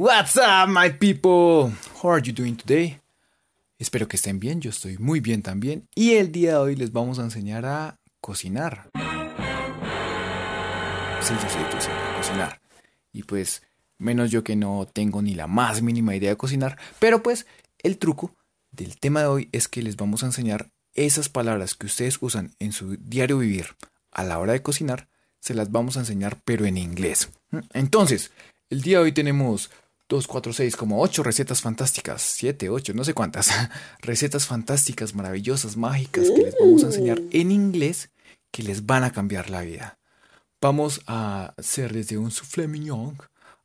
What's up, my people? How are you doing today? Espero que estén bien, yo estoy muy bien también. Y el día de hoy les vamos a enseñar a cocinar. Sí, yo sé, yo cocinar. Y pues, menos yo que no tengo ni la más mínima idea de cocinar. Pero pues, el truco del tema de hoy es que les vamos a enseñar esas palabras que ustedes usan en su diario vivir a la hora de cocinar, se las vamos a enseñar pero en inglés. Entonces, el día de hoy tenemos 2, 4, 6, como 8 recetas fantásticas, 7, 8, no sé cuántas, recetas fantásticas, maravillosas, mágicas que les vamos a enseñar en inglés que les van a cambiar la vida. Vamos a hacer desde un soufflé mignon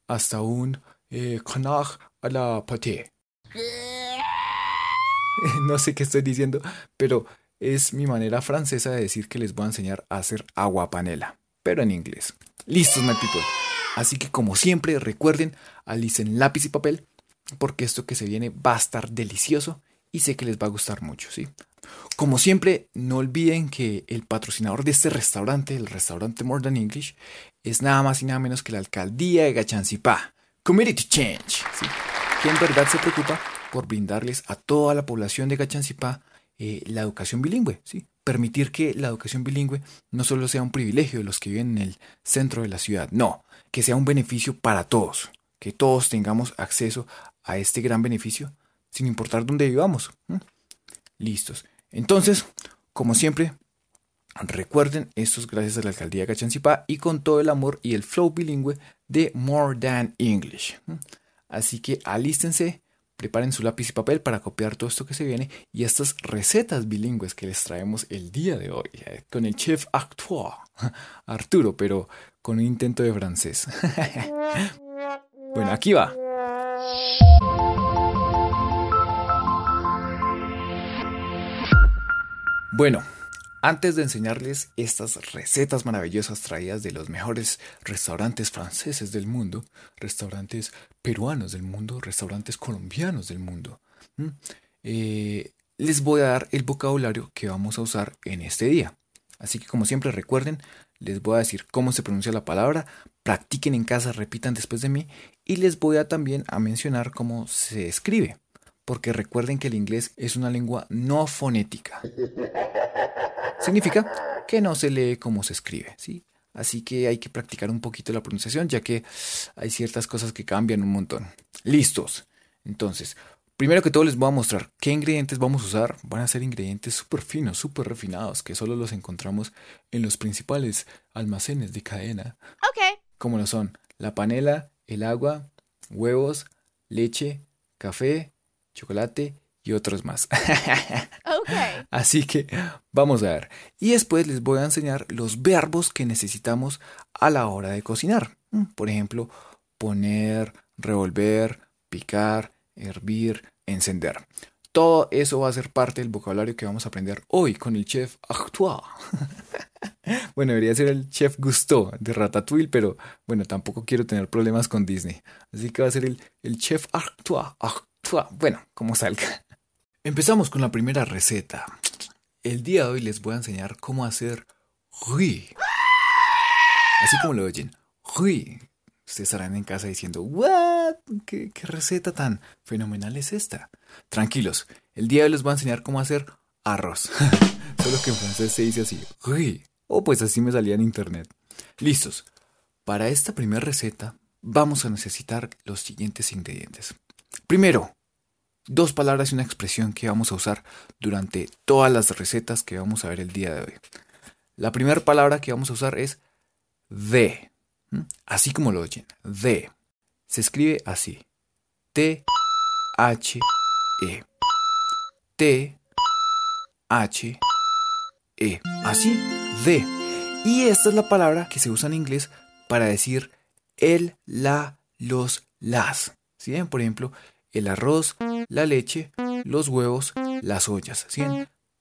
hasta un eh, canard à la pâté. no sé qué estoy diciendo, pero es mi manera francesa de decir que les voy a enseñar a hacer agua panela, pero en inglés. Listos, my people. Así que como siempre, recuerden, alicen lápiz y papel, porque esto que se viene va a estar delicioso y sé que les va a gustar mucho, ¿sí? Como siempre, no olviden que el patrocinador de este restaurante, el restaurante More Than English, es nada más y nada menos que la alcaldía de Gachancipá, Community Change, ¿sí? que en verdad se preocupa por brindarles a toda la población de Gachancipá eh, la educación bilingüe, ¿sí? Permitir que la educación bilingüe no solo sea un privilegio de los que viven en el centro de la ciudad, no, que sea un beneficio para todos, que todos tengamos acceso a este gran beneficio sin importar dónde vivamos. Listos. Entonces, como siempre, recuerden, esto es gracias a la alcaldía de Cachancipá y con todo el amor y el flow bilingüe de More Than English. Así que alístense, preparen su lápiz y papel para copiar todo esto que se viene y estas recetas bilingües que les traemos el día de hoy eh, con el chef acteur Arturo, pero con un intento de francés. bueno, aquí va. Bueno, antes de enseñarles estas recetas maravillosas traídas de los mejores restaurantes franceses del mundo, restaurantes peruanos del mundo, restaurantes colombianos del mundo, eh, les voy a dar el vocabulario que vamos a usar en este día. Así que como siempre recuerden, les voy a decir cómo se pronuncia la palabra, practiquen en casa, repitan después de mí y les voy a también a mencionar cómo se escribe, porque recuerden que el inglés es una lengua no fonética. Significa que no se lee como se escribe, ¿sí? Así que hay que practicar un poquito la pronunciación, ya que hay ciertas cosas que cambian un montón. Listos. Entonces, Primero que todo les voy a mostrar qué ingredientes vamos a usar. Van a ser ingredientes súper finos, súper refinados, que solo los encontramos en los principales almacenes de cadena. Ok. Como lo son la panela, el agua, huevos, leche, café, chocolate y otros más. Así que vamos a ver. Y después les voy a enseñar los verbos que necesitamos a la hora de cocinar. Mm, por ejemplo, poner, revolver, picar, hervir, encender. Todo eso va a ser parte del vocabulario que vamos a aprender hoy con el chef Artois. bueno, debería ser el chef Gusteau de Ratatouille, pero bueno, tampoco quiero tener problemas con Disney. Así que va a ser el, el chef Artois. Artois. Bueno, como salga. Empezamos con la primera receta. El día de hoy les voy a enseñar cómo hacer riz. Así como lo oyen. Riz Ustedes estarán en casa diciendo, ¿what? ¿Qué, receta tan fenomenal es esta? Tranquilos, el día de hoy les voy a enseñar cómo hacer arroz. Solo que en francés se dice así, oui. O pues así me salía en internet. Listos. Para esta primera receta vamos a necesitar los siguientes ingredientes. Primero, dos palabras y una expresión que vamos a usar durante todas las recetas que vamos a ver el día de hoy. La primera palabra que vamos a usar es de. Así como lo oyen, de. Se escribe así. T H E. T H E. Así, de. Y esta es la palabra que se usa en inglés para decir el, la, los, las. ¿Sí? Por ejemplo, el arroz, la leche, los huevos, las ollas.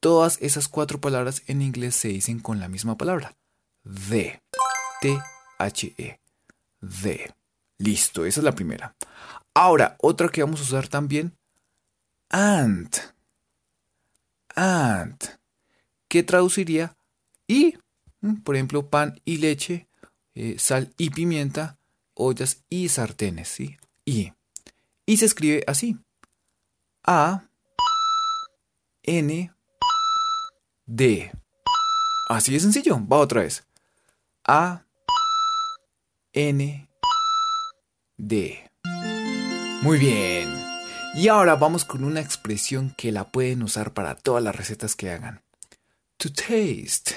Todas esas cuatro palabras en inglés se dicen con la misma palabra. De. T H-E. De. Listo, esa es la primera. Ahora, otra que vamos a usar también. And. And. ¿Qué traduciría? Y. Por ejemplo, pan y leche, eh, sal y pimienta, ollas y sartenes, ¿sí? Y. Y se escribe así. A N D. Así de sencillo. Va otra vez. A N D. Muy bien. Y ahora vamos con una expresión que la pueden usar para todas las recetas que hagan. To taste.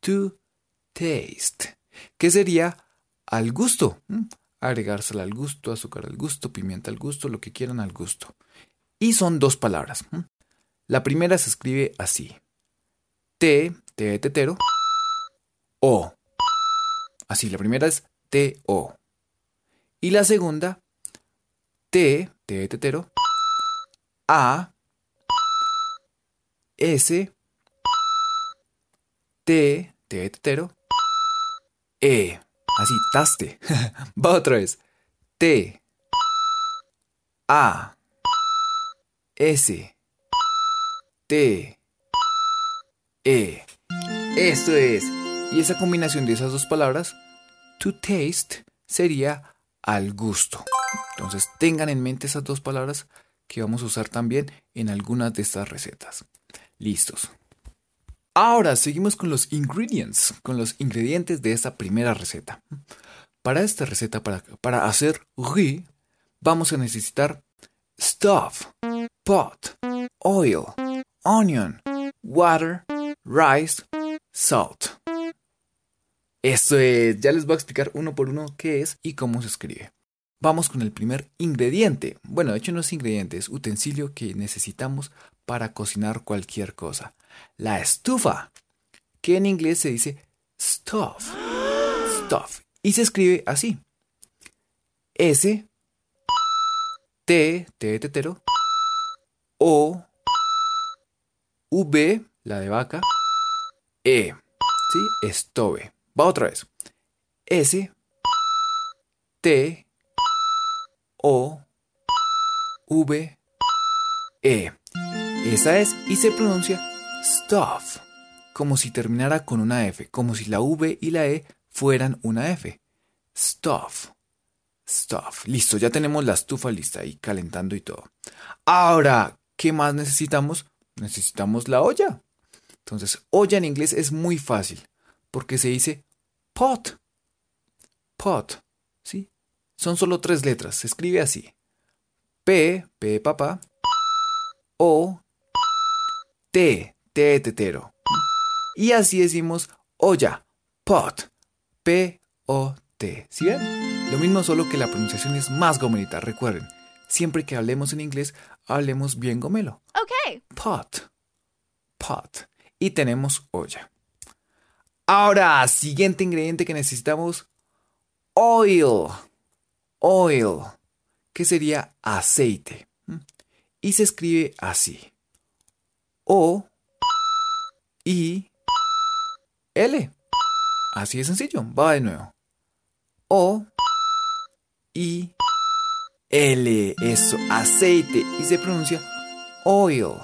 To taste. ¿Qué sería al gusto? Agregársela al gusto, azúcar al gusto, pimienta al gusto, lo que quieran al gusto. Y son dos palabras. La primera se escribe así. T, T de tetero, O. Así, la primera es T, O. Y la segunda, T, T de tetero, A, S, T, T de tetero, E. Así, taste. Va otra vez. T, A, S, T, E. Esto es. Y esa combinación de esas dos palabras, to taste, sería al gusto. Entonces tengan en mente esas dos palabras que vamos a usar también en algunas de estas recetas. Listos. Ahora seguimos con los ingredients, con los ingredientes de esta primera receta. Para esta receta, para, para hacer riz, vamos a necesitar stuff, pot, oil, onion, water, rice, salt. Esto es, ya les voy a explicar uno por uno qué es y cómo se escribe. Vamos con el primer ingrediente. Bueno, de hecho no es ingrediente, es utensilio que necesitamos para cocinar cualquier cosa. La estufa, que en inglés se dice stuff. Stuff. Y se escribe así. S, T, T tetero, O, V, la de vaca, E, ¿sí? Stove. Va otra vez. S, T, O, V, E. Esa es y se pronuncia stuff, como si terminara con una F, como si la V y la E fueran una F. Stuff. Stuff. Listo, ya tenemos la estufa lista ahí calentando y todo. Ahora, ¿qué más necesitamos? Necesitamos la olla. Entonces, olla en inglés es muy fácil, porque se dice pot. Pot, ¿sí? Son solo tres letras, se escribe así. P, P de papá, O, T, T de tetero. Y así decimos olla, pot, P, O, T. ¿Sí ven? Lo mismo solo que la pronunciación es más gomelita, recuerden. Siempre que hablemos en inglés, hablemos bien gomelo. Okay. Pot, pot. Y tenemos olla. Ahora, siguiente ingrediente que necesitamos, oil. Oil, que sería aceite. Y se escribe así. O, I, L. Así de sencillo. Va de nuevo. O, I, L. Eso, aceite. Y se pronuncia oil.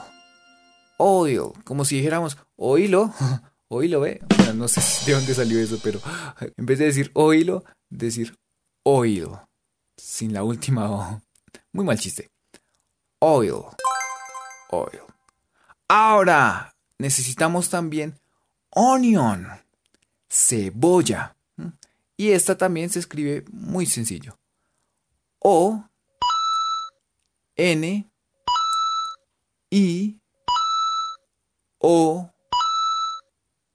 Oil. Como si dijéramos oilo. Oilo, ¿ve? no sé de dónde salió eso, pero en vez de decir oilo, decir oil. Sin la última O. Muy mal chiste. Oil. Oil. Ahora, necesitamos también onion. Cebolla. Y esta también se escribe muy sencillo. O N I O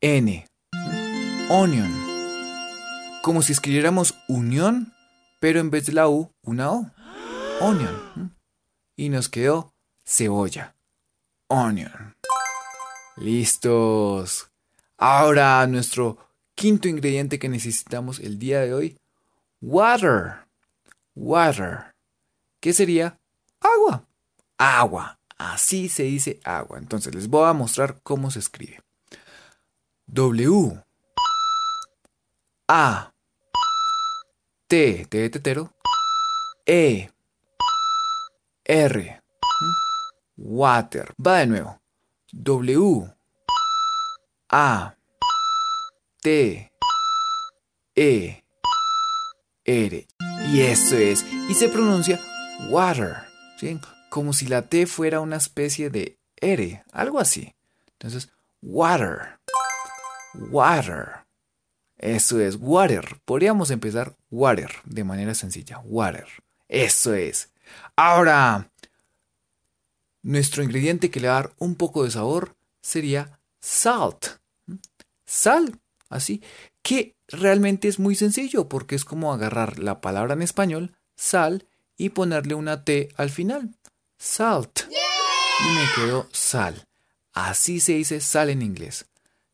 N. Onion. Como si escribiéramos unión, pero en vez de la U, una O. Onion. Y nos quedó cebolla. Onion. Listos. Ahora nuestro quinto ingrediente que necesitamos el día de hoy. Water. Water. ¿Qué sería? Agua. Agua. Así se dice agua. Entonces les voy a mostrar cómo se escribe. W A T T de tetero E R Water. Va de nuevo. W A T E R. Y eso es. Y se pronuncia water, Como si la T fuera una especie de R, algo así. Entonces, water, water. Eso es, water. Podríamos empezar water de manera sencilla, water. Eso es. Ahora, nuestro ingrediente que le va a dar un poco de sabor sería salt. Sal, así, que realmente es muy sencillo porque es como agarrar la palabra en español, sal, y ponerle una T al final. Salt. Y me quedó sal. Así se dice sal en inglés.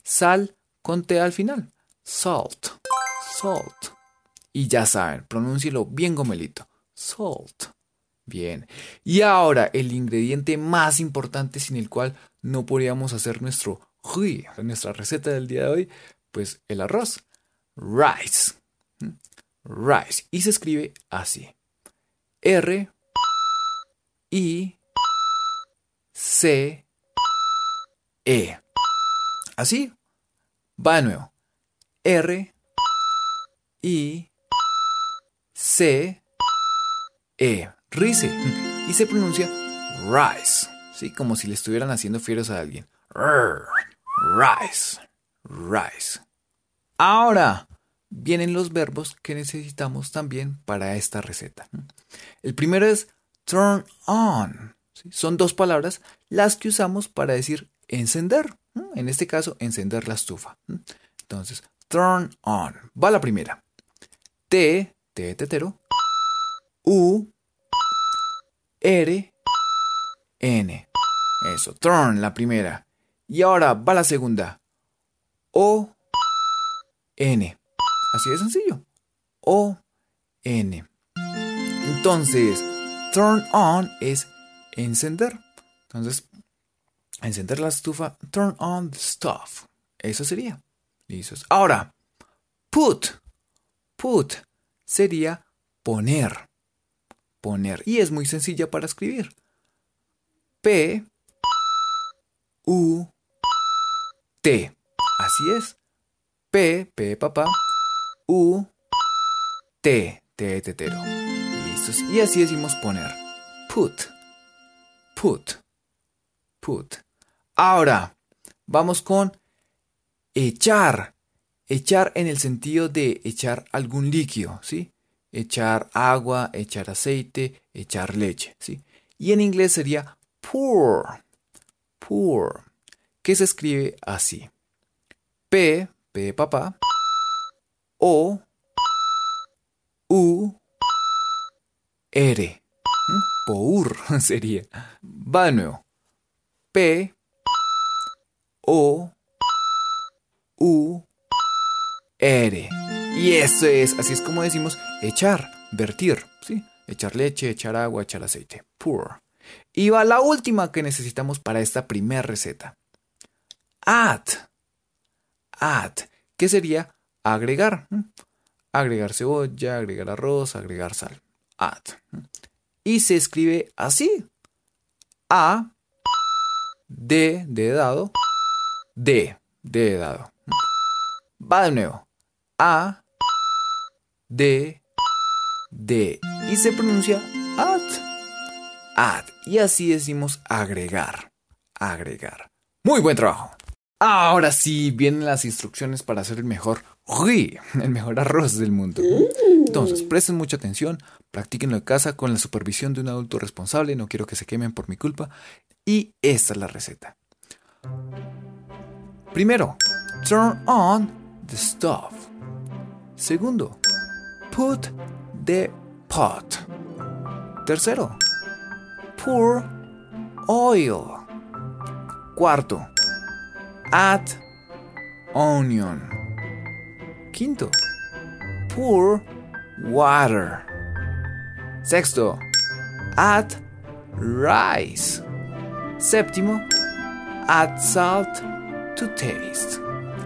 Sal con T al final. Salt. Salt. Y ya saben, pronúncielo bien gomelito. Salt. Bien. Y ahora el ingrediente más importante sin el cual no podríamos hacer nuestro nuestra receta del día de hoy, pues el arroz. Rice. ¿Mm? Rice. Y se escribe así. R I C E. Así. Va de nuevo. R I C E. Rice. Y se pronuncia rice. ¿Sí? Como si le estuvieran haciendo fieros a alguien. Rice. Rice. Ahora vienen los verbos que necesitamos también para esta receta. El primero es turn on. Son dos palabras las que usamos para decir encender. En este caso, encender la estufa. Entonces, turn on. Va la primera. T, T tetero. U, R, N. Eso, turn, la primera. Y ahora va la segunda. O, N. Así de sencillo. O, N. Entonces, turn on es encender. Entonces, encender la estufa, turn on the stove. Eso sería. Ahora, put. Put sería poner. Poner. Y es muy sencilla para escribir. P, U, T. Así es. P, P papá. U, T, T tetero. Y así decimos poner. Put. Put. Put. Ahora, vamos con echar. Echar en el sentido de echar algún líquido, ¿sí? Echar agua, echar aceite, echar leche, ¿sí? Y en inglés sería pour. Pour. Que se escribe así. P, P papá. O, U, R. Pour sería. Va de nuevo. P, O, U, R. Y eso es, así es como decimos echar, vertir, ¿sí? Echar leche, echar agua, echar aceite. Pour. Y va la última que necesitamos para esta primera receta. Add. Add. ¿Qué sería agregar? Agregar cebolla, agregar arroz, agregar sal. Add. Y se escribe así. A, D de dado, D, de dado. Va de nuevo. A, D, D. Y se pronuncia add. Add. Y así decimos agregar. Agregar. Muy buen trabajo. Ahora sí vienen las instrucciones para hacer el mejor el mejor arroz del mundo. Entonces, presten mucha atención, practíquenlo en casa con la supervisión de un adulto responsable, no quiero que se quemen por mi culpa. Y esta es la receta. Primero, turn on the stove. Segundo, put the pot. Tercero, pour oil. Cuarto, add onion. Quinto, pour water. Sexto, add rice. Séptimo, add salt to taste.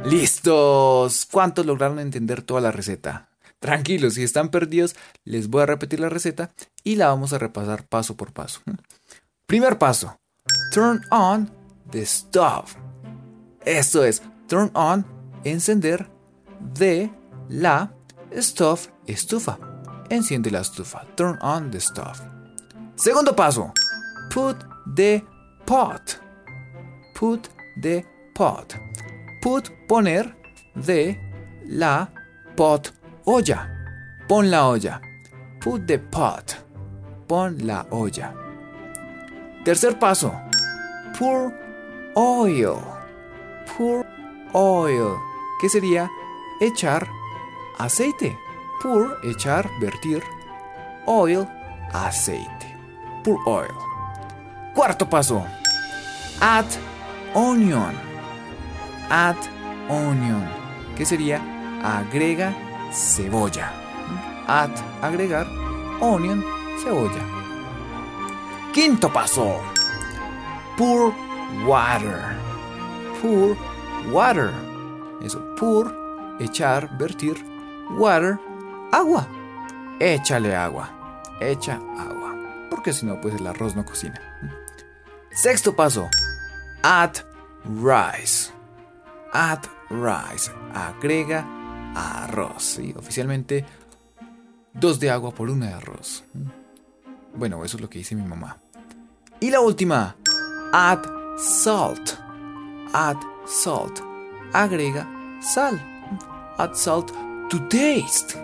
¡Listos! ¿Cuántos lograron entender toda la receta? Tranquilos, si están perdidos, les voy a repetir la receta y la vamos a repasar paso por paso. Primer paso, turn on the stove. Esto es, turn on, encender, de la stove, estufa. Enciende la estufa, turn on the stove. Segundo paso. Put the pot. Put the pot. Put, poner, de, la, pot, olla. Pon la olla. Put the pot. Pon la olla. Tercer paso. Pour oil. Pour oil. ¿Qué sería? Echar aceite. Pour, echar, vertir. Oil, aceite. Pour oil. Cuarto paso. Add onion. Add onion. ¿Qué sería? Agrega cebolla. Add, agregar. Onion, cebolla. Quinto paso. Pour water. Pour water. Eso, pour, echar, vertir. Water, agua. Échale agua. Echa agua. Porque si no, pues el arroz no cocina. Sexto paso. Add rice. Add rice. Agrega arroz. ¿sí? Oficialmente, dos de agua por una de arroz. Bueno, eso es lo que dice mi mamá. Y la última. Add salt. Add salt. Agrega sal. Add salt to taste.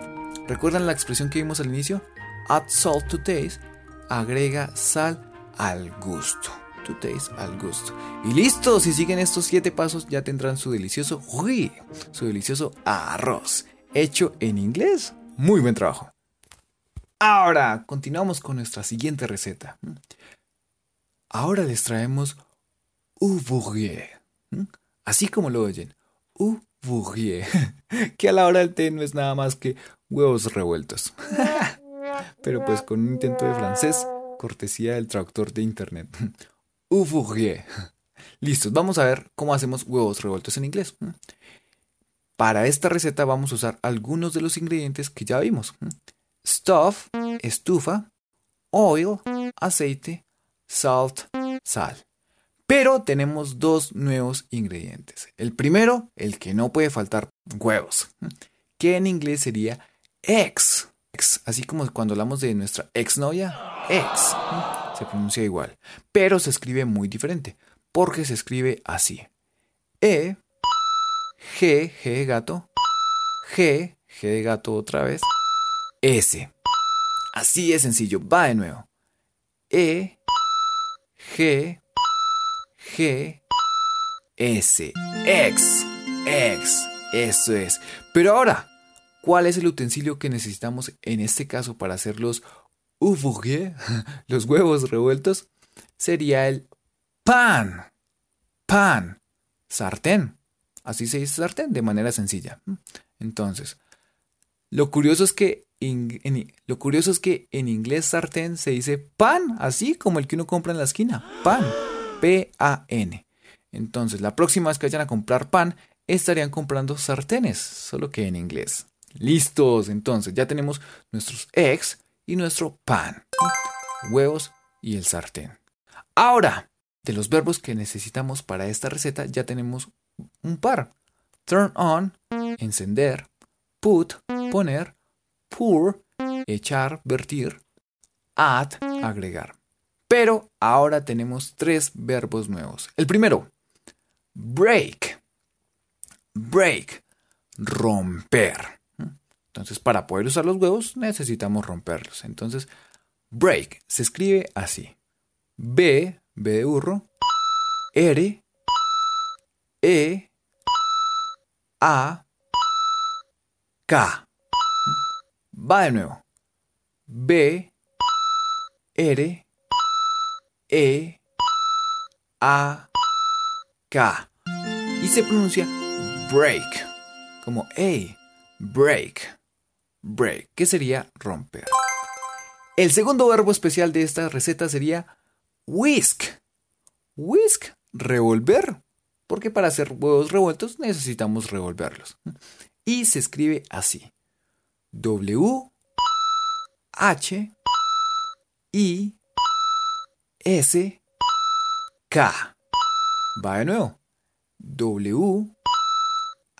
¿Recuerdan la expresión que vimos al inicio? Add salt to taste. Agrega sal al gusto. To taste al gusto. Y listo, si siguen estos siete pasos ya tendrán su delicioso uy, su delicioso arroz hecho en inglés. Muy buen trabajo. Ahora, continuamos con nuestra siguiente receta. Ahora les traemos ouvrier. Así como lo oyen, ouvrier. Que a la hora del té no es nada más que huevos revueltos. Pero pues con un intento de francés, cortesía del traductor de internet. Ouvrier. Listos, vamos a ver cómo hacemos huevos revueltos en inglés. Para esta receta vamos a usar algunos de los ingredientes que ya vimos. Stuff, estufa, oil, aceite, salt, sal. Pero tenemos dos nuevos ingredientes. El primero, el que no puede faltar, huevos, que en inglés sería eggs. Así como cuando hablamos de nuestra exnovia, ex. Se pronuncia igual, pero se escribe muy diferente, porque se escribe así. E, G, G de gato, G, G de gato otra vez, S. Así es sencillo, va de nuevo. E, G, G, S. X, X. Eso es. Pero ahora, ¿cuál es el utensilio que necesitamos en este caso para hacer los ouvriers, los huevos revueltos? Sería el pan. Pan. Sartén. Así se dice sartén de manera sencilla. Entonces, lo curioso es que lo curioso es que en inglés sartén se dice pan, así como el que uno compra en la esquina. Pan. P-A-N. Entonces, la próxima vez que vayan a comprar pan, estarían comprando sartenes, solo que en inglés. Listos, entonces ya tenemos nuestros eggs y nuestro pan, huevos y el sartén. Ahora, de los verbos que necesitamos para esta receta ya tenemos un par. Turn on, encender, put, poner, pour, echar, vertir, add, agregar. Pero ahora tenemos tres verbos nuevos. El primero, break. Break, romper. Entonces, para poder usar los huevos necesitamos romperlos. Entonces, break se escribe así. B, B de burro, R, E, A, K. Va de nuevo. B, R, E, A, K. Y se pronuncia break. Como A, break. Break, que sería romper. El segundo verbo especial de esta receta sería whisk. Whisk, revolver. Porque para hacer huevos revueltos necesitamos revolverlos. Y se escribe así. W H I S K. Va de nuevo. W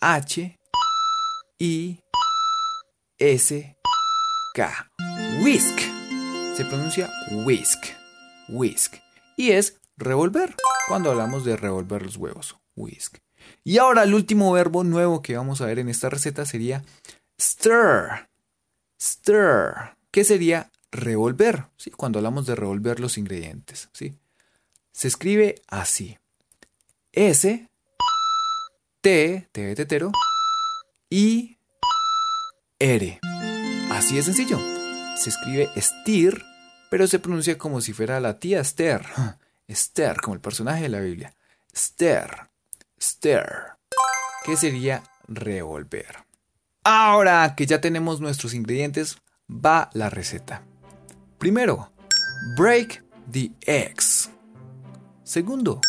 H I S K. Whisk. Se pronuncia whisk, whisk. Y es revolver, cuando hablamos de revolver los huevos, whisk. Y ahora el último verbo nuevo que vamos a ver en esta receta sería stir, stir, que sería revolver, ¿sí? cuando hablamos de revolver los ingredientes. ¿sí? Se escribe así. S, T, T de tetero, I, R. Así de sencillo. Se escribe stir, pero se pronuncia como si fuera la tía Esther. Esther, como el personaje de la Biblia. Esther, stir, que sería revolver. Ahora que ya tenemos nuestros ingredientes, va la receta. Primero, break the eggs. Segundo,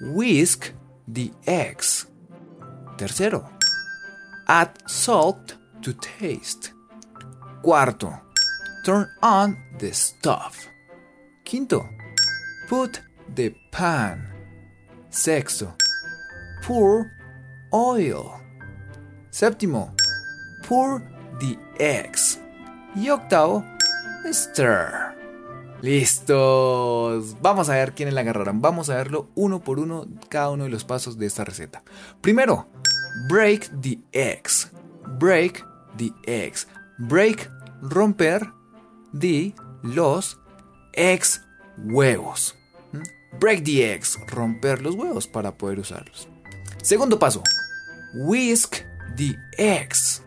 whisk the eggs. Tercero, add salt to taste. Cuarto, turn on the stove. Quinto, put the pan. Sexto, pour oil. Séptimo, pour the eggs. Y octavo, Stir. Listos. Vamos a ver quiénes la agarraron. Vamos a verlo uno por uno, cada uno de los pasos de esta receta. Primero, break the eggs. Break the eggs. Break, romper, the, los, eggs, huevos. ¿Mm? Break the eggs, romper los huevos para poder usarlos. Segundo paso, whisk the eggs.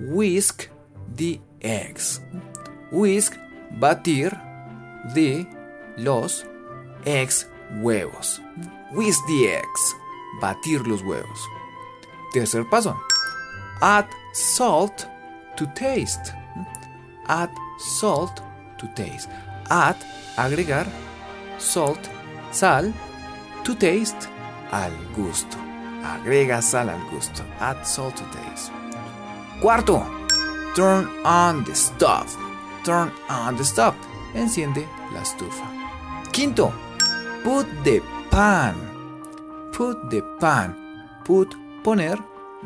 Whisk the eggs. Whisk, batir de los eggs huevos. Whisk the eggs, batir los huevos. Tercer paso. Add salt to taste. Add salt to taste. Add, agregar, salt, sal, to taste, al gusto. Agrega sal al gusto. Add salt to taste. Cuarto, turn on the stove. Turn on the stove. Enciende la estufa. Quinto, put the pan. Put the pan. Put, poner,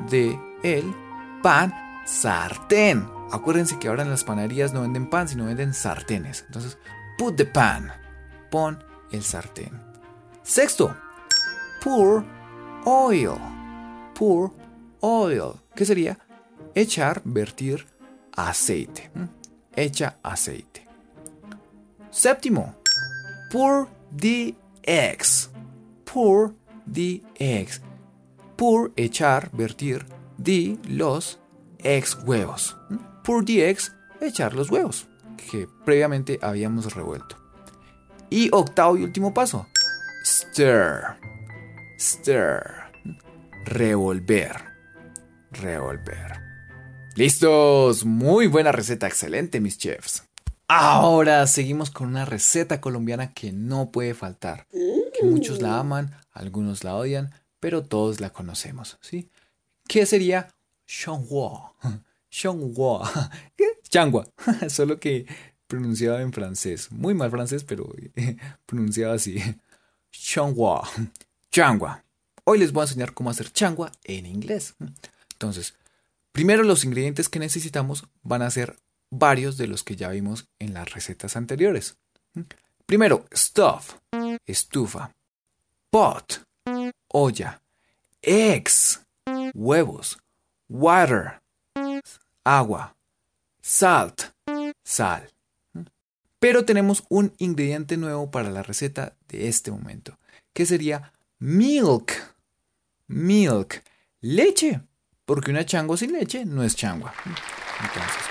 de, el, pan, sartén. Acuérdense que ahora en las panaderías no venden pan, sino venden sartenes. Entonces, put the pan. Pon el sartén. Sexto, pour oil. Pour oil. ¿Qué sería? Echar, vertir aceite. Echa aceite. Séptimo, pour the eggs. Pour the eggs. Pour, echar, vertir, the, los, eggs, huevos. Pour the eggs, echar los huevos, que previamente habíamos revuelto. Y octavo y último paso, stir. Stir. Revolver. Revolver. ¡Listos! Muy buena receta, excelente, mis chefs. Ahora seguimos con una receta colombiana que no puede faltar. Que muchos la aman, algunos la odian, pero todos la conocemos, ¿sí? ¿Qué sería Xianghua? Xianghua. ¿Qué? Changua. Solo que pronunciado en francés. Muy mal francés, pero pronunciado así. Xianghua. Changua. Hoy les voy a enseñar cómo hacer changua en inglés. Entonces, primero los ingredientes que necesitamos van a ser varios de los que ya vimos en las recetas anteriores. Primero, stuff, estufa. Pot, olla. Eggs, huevos. Water, agua. Salt, sal. Pero tenemos un ingrediente nuevo para la receta de este momento, que sería milk. Milk, leche, porque una changua sin leche no es changua. Entonces,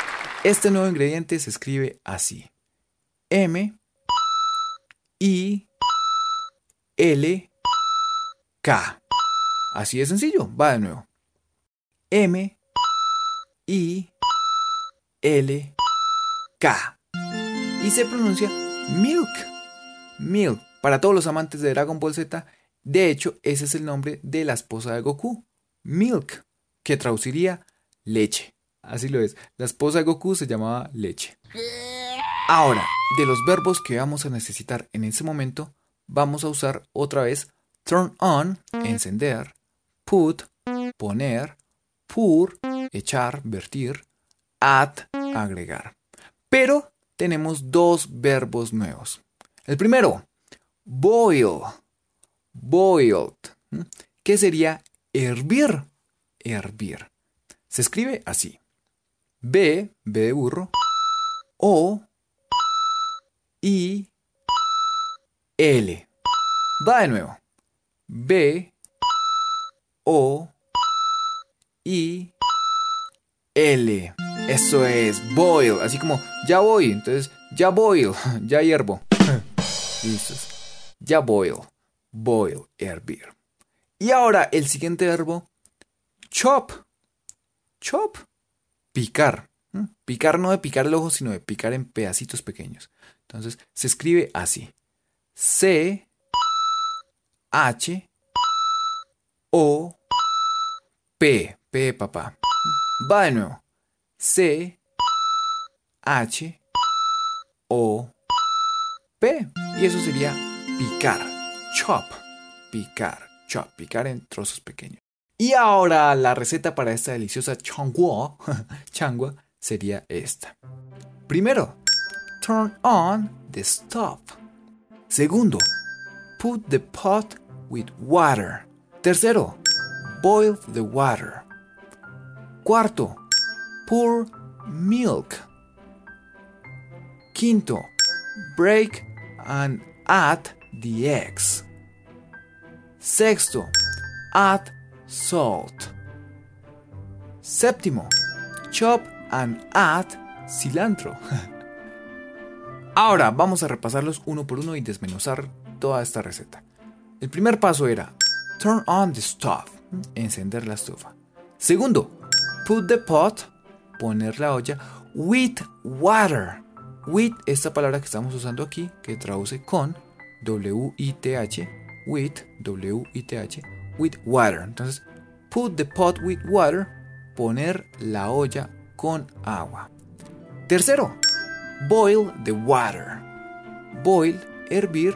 este nuevo ingrediente se escribe así. M I L K. Así de sencillo, va de nuevo. M I L K. Y se pronuncia milk. Milk. Para todos los amantes de Dragon Ball Z, de hecho, ese es el nombre de la esposa de Goku, Milk, que traduciría leche. Así lo es. La esposa de Goku se llamaba leche. Ahora, de los verbos que vamos a necesitar en ese momento, vamos a usar otra vez turn on, encender, put, poner, pour, echar, vertir, add, agregar. Pero tenemos dos verbos nuevos. El primero, boil, boiled, ¿Qué sería hervir, hervir. Se escribe así. B, B de burro, O, I, L. Va de nuevo. B, O, I, L. Eso es boil. Así como ya voy. Entonces, ya boil. Ya hiervo. Listo. Ya boil. Boil, hervir. Y ahora el siguiente verbo. Chop. Chop. Picar. Picar no de picar el ojo, sino de picar en pedacitos pequeños. Entonces se escribe así. C H O P. P papá. Va de nuevo. C H O P. Y eso sería picar. Chop. Picar. Chop. Picar en trozos pequeños. Y ahora la receta para esta deliciosa changua, sería esta. Primero, turn on the stove. Segundo, put the pot with water. Tercero, boil the water. Cuarto, pour milk. Quinto, break and add the eggs. Sexto, add salt. Séptimo, chop and add cilantro. Ahora vamos a repasarlos uno por uno y desmenuzar toda esta receta. El primer paso era turn on the stove, encender la estufa. Segundo, put the pot, poner la olla with water. With, esta palabra que estamos usando aquí, que traduce con W-I-T-H, with, W-I-T-H, with water. Entonces, put the pot with water, poner la olla con agua. Tercero, boil the water. Boil, hervir,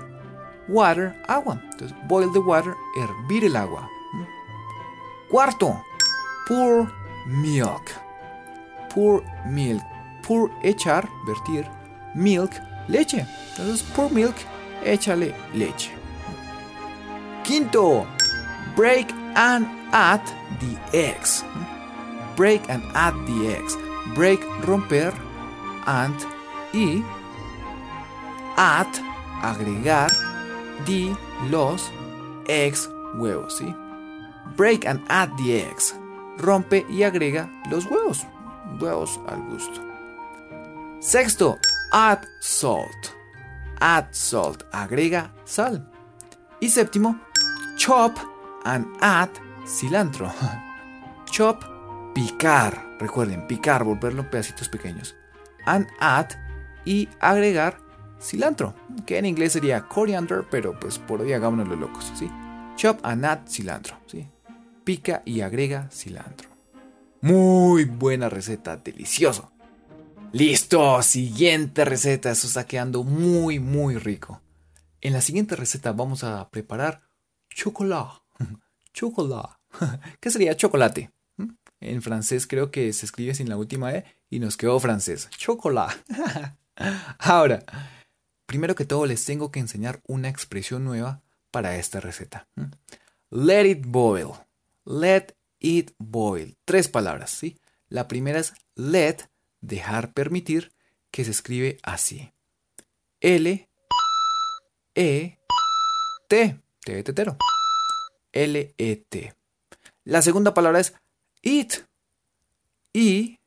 water, agua. Entonces, boil the water, hervir el agua. Cuarto, pour milk. Pour milk. Pour, echar, vertir. Milk, leche. Entonces, pour milk, échale leche. Quinto, break and add the eggs. Break and add the eggs. Break, romper, and y add, agregar, the, los, eggs, huevos, ¿sí? Break and add the eggs. Rompe y agrega los huevos. Huevos al gusto. Sexto, add salt. Add salt. Agrega sal. Y séptimo, chop and add cilantro. chop, picar. Recuerden, picar, volverlo en pedacitos pequeños. And add y agregar cilantro, que en inglés sería coriander, pero pues por hoy hagámonos los locos, ¿sí? Chop and add cilantro, ¿sí? Pica y agrega cilantro. Muy buena receta, delicioso. Listo, siguiente receta, eso está quedando muy muy rico. En la siguiente receta vamos a preparar chocolate. Chocolate. ¿Qué sería chocolate? ¿Mm? En francés creo que se escribe sin la última E y nos quedó francés. Chocolate. Ahora, primero que todo les tengo que enseñar una expresión nueva para esta receta. Let it boil. Let it boil. Tres palabras, ¿sí? La primera es let, dejar permitir, que se escribe así. L, E, T, T de tetero. L, E, T. La segunda palabra es it. I,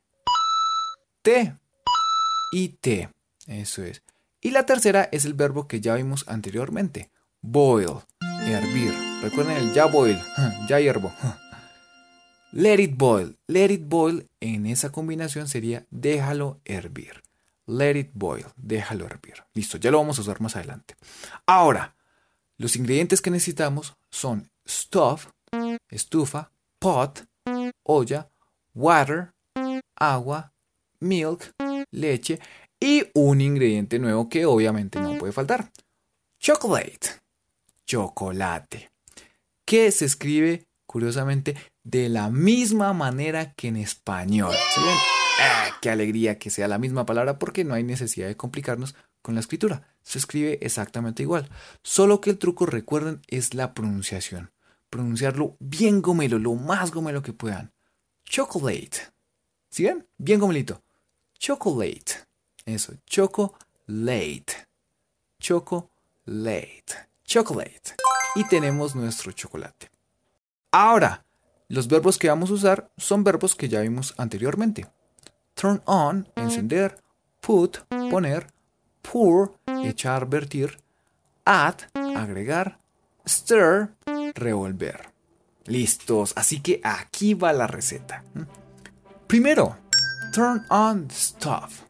T. T. Eso es. Y la tercera es el verbo que ya vimos anteriormente. Boil. Hervir. Recuerden el ya boil. Ya hiervo. Let it boil. Let it boil en esa combinación sería déjalo hervir. Let it boil. Déjalo hervir. Listo, ya lo vamos a usar más adelante. Ahora, los ingredientes que necesitamos son stove, estufa, pot, olla, water, agua, milk, leche y un ingrediente nuevo que obviamente no puede faltar. Chocolate. Chocolate. Que se escribe, curiosamente, de la misma manera que en español. ¡Ah, ¡Qué alegría que sea la misma palabra porque no hay necesidad de complicarnos con la escritura! Se escribe exactamente igual. Solo que el truco, recuerden, es la pronunciación. Pronunciarlo bien gomelo, lo más gomelo que puedan. Chocolate. ¿Sí ven? Bien gomelito. Chocolate. Eso, chocolate. Chocolate. Chocolate. Y tenemos nuestro chocolate. Ahora, los verbos que vamos a usar son verbos que ya vimos anteriormente. Turn on, encender. Put, poner. Pour, echar, vertir. Add, agregar. Stir, revolver. Listos, así que aquí va la receta. Primero, turn on the stove.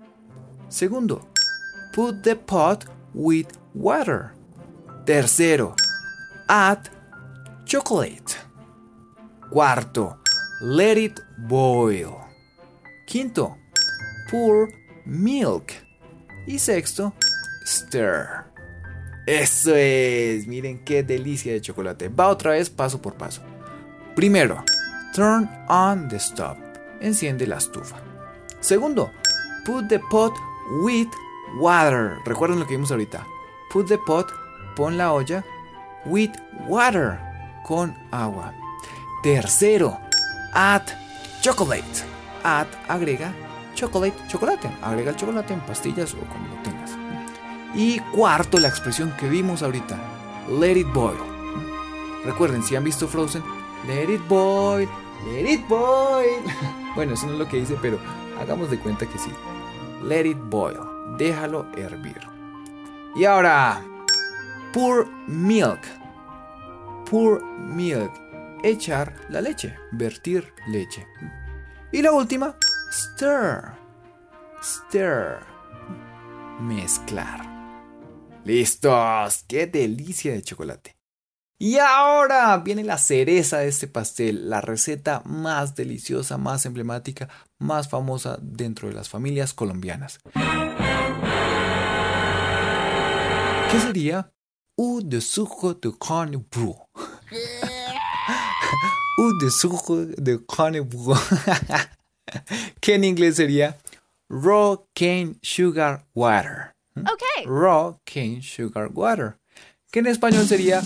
Segundo, put the pot with water. Tercero, add chocolate. Cuarto, let it boil. Quinto, pour milk. Y sexto, stir. Eso es, miren qué delicia de chocolate. Va otra vez paso por paso. Primero, turn on the stove. Enciende la estufa. Segundo, put the pot with water. Recuerden lo que vimos ahorita. Put the pot, pon la olla, with water, con agua. Tercero, add chocolate. Add, agrega chocolate, chocolate. Agrega el chocolate en pastillas o como lo tengas. Y cuarto, la expresión que vimos ahorita, let it boil. Recuerden, si han visto Frozen, let it boil, let it boil. Bueno, eso no es lo que dice, pero hagamos de cuenta que sí. Let it boil, déjalo hervir. Y ahora, pour milk. Pour milk echar la leche, vertir leche. Y la última, stir. Stir. Mezclar. ¡Listos! ¡Qué delicia de chocolate! Y ahora viene la cereza de este pastel, la receta más deliciosa, más emblemática, más famosa dentro de las familias colombianas. ¿Qué sería? U de sujo de carne ou de sucre de carnivore, que en inglés sería raw cane sugar water. Okay. Raw cane sugar water, que en español sería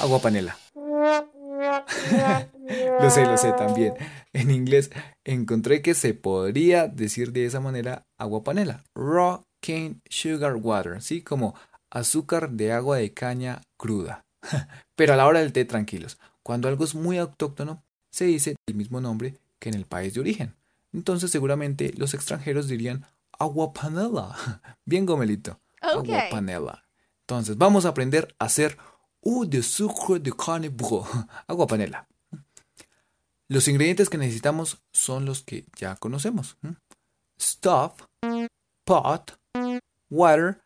agua panela. lo sé, lo sé también. En inglés encontré que se podría decir de esa manera agua panela. Raw cane sugar water, ¿sí? Como azúcar de agua de caña cruda. Pero a la hora del té, tranquilos. Cuando algo es muy autóctono, se dice el mismo nombre que en el país de origen. Entonces seguramente los extranjeros dirían agua panela. Bien gomelito. Agua panela. Entonces vamos a aprender a hacer u de sucre de carne Agua panela. Los ingredientes que necesitamos son los que ya conocemos. Stuff, pot, water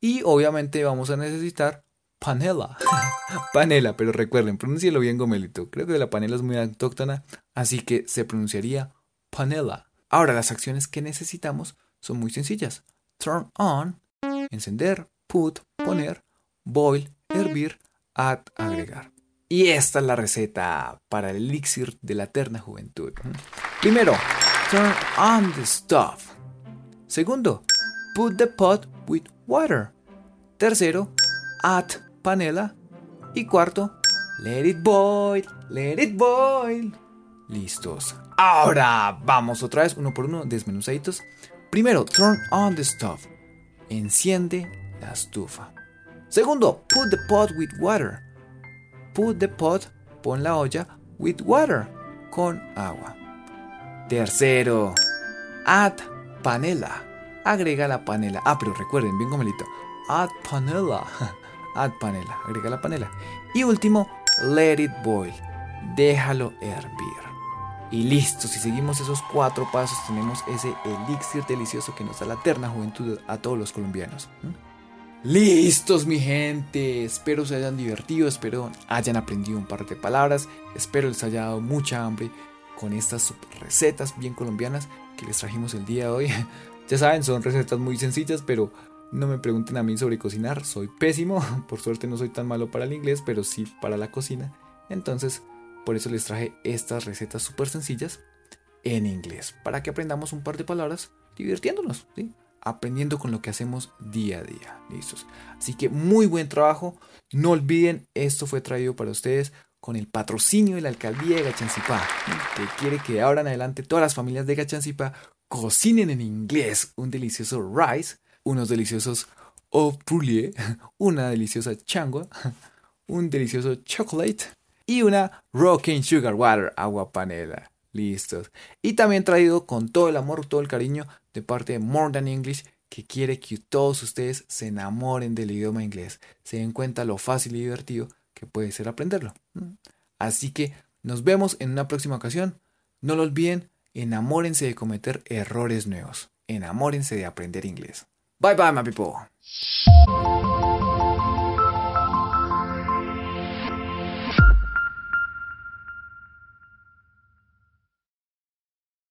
y obviamente vamos a necesitar panela. panela, pero recuerden, pronúncielo bien gomelito. Creo que la panela es muy autóctona, así que se pronunciaría panela. Ahora, las acciones que necesitamos son muy sencillas. Turn on, encender, put, poner, boil, hervir, add, agregar. Y esta es la receta para el elixir de la eterna juventud. Primero, turn on the stove. Segundo, put the pot with water. Tercero, add panela. Y cuarto, let it boil, let it boil. Listos. Ahora vamos otra vez, uno por uno, desmenuzaditos. Primero, turn on the stove. Enciende la estufa. Segundo, put the pot with water. Put the pot, pon la olla, with water, con agua. Tercero, add panela. Agrega la panela. Ah, pero recuerden, bien gomelito. Add panela. add panela, agrega la panela. Y último, let it boil, déjalo hervir. Y listo, si seguimos esos cuatro pasos tenemos ese elixir delicioso que nos da la eterna juventud a todos los colombianos. Listos mi gente, espero se hayan divertido, espero hayan aprendido un par de palabras, espero les haya dado mucha hambre con estas recetas bien colombianas que les trajimos el día de hoy. ya saben, son recetas muy sencillas, pero no me pregunten a mí sobre cocinar, soy pésimo, por suerte no soy tan malo para el inglés, pero sí para la cocina. Entonces, por eso les traje estas recetas súper sencillas. en inglés, para que aprendamos un par de palabras divirtiéndonos, aprendiendo con lo que hacemos día a día. ¿Listos? Así que muy buen trabajo. No olviden, esto fue traído para ustedes con el patrocinio de la alcaldía de Gachancipá, que quiere que ahora en adelante todas las familias de Gachancipá cocinen en inglés un delicioso rice, unos deliciosos au poulet, una deliciosa changua, un delicioso chocolate y una rocking sugar water, agua panela. Listos. Y también traído con todo el amor, todo el cariño de parte de More Than English, que quiere que todos ustedes se enamoren del idioma inglés, se den cuenta lo fácil y divertido que puede ser aprenderlo. Así que nos vemos en una próxima ocasión. No lo olviden, enamórense de cometer errores nuevos. Enamórense de aprender inglés. Bye bye, my people.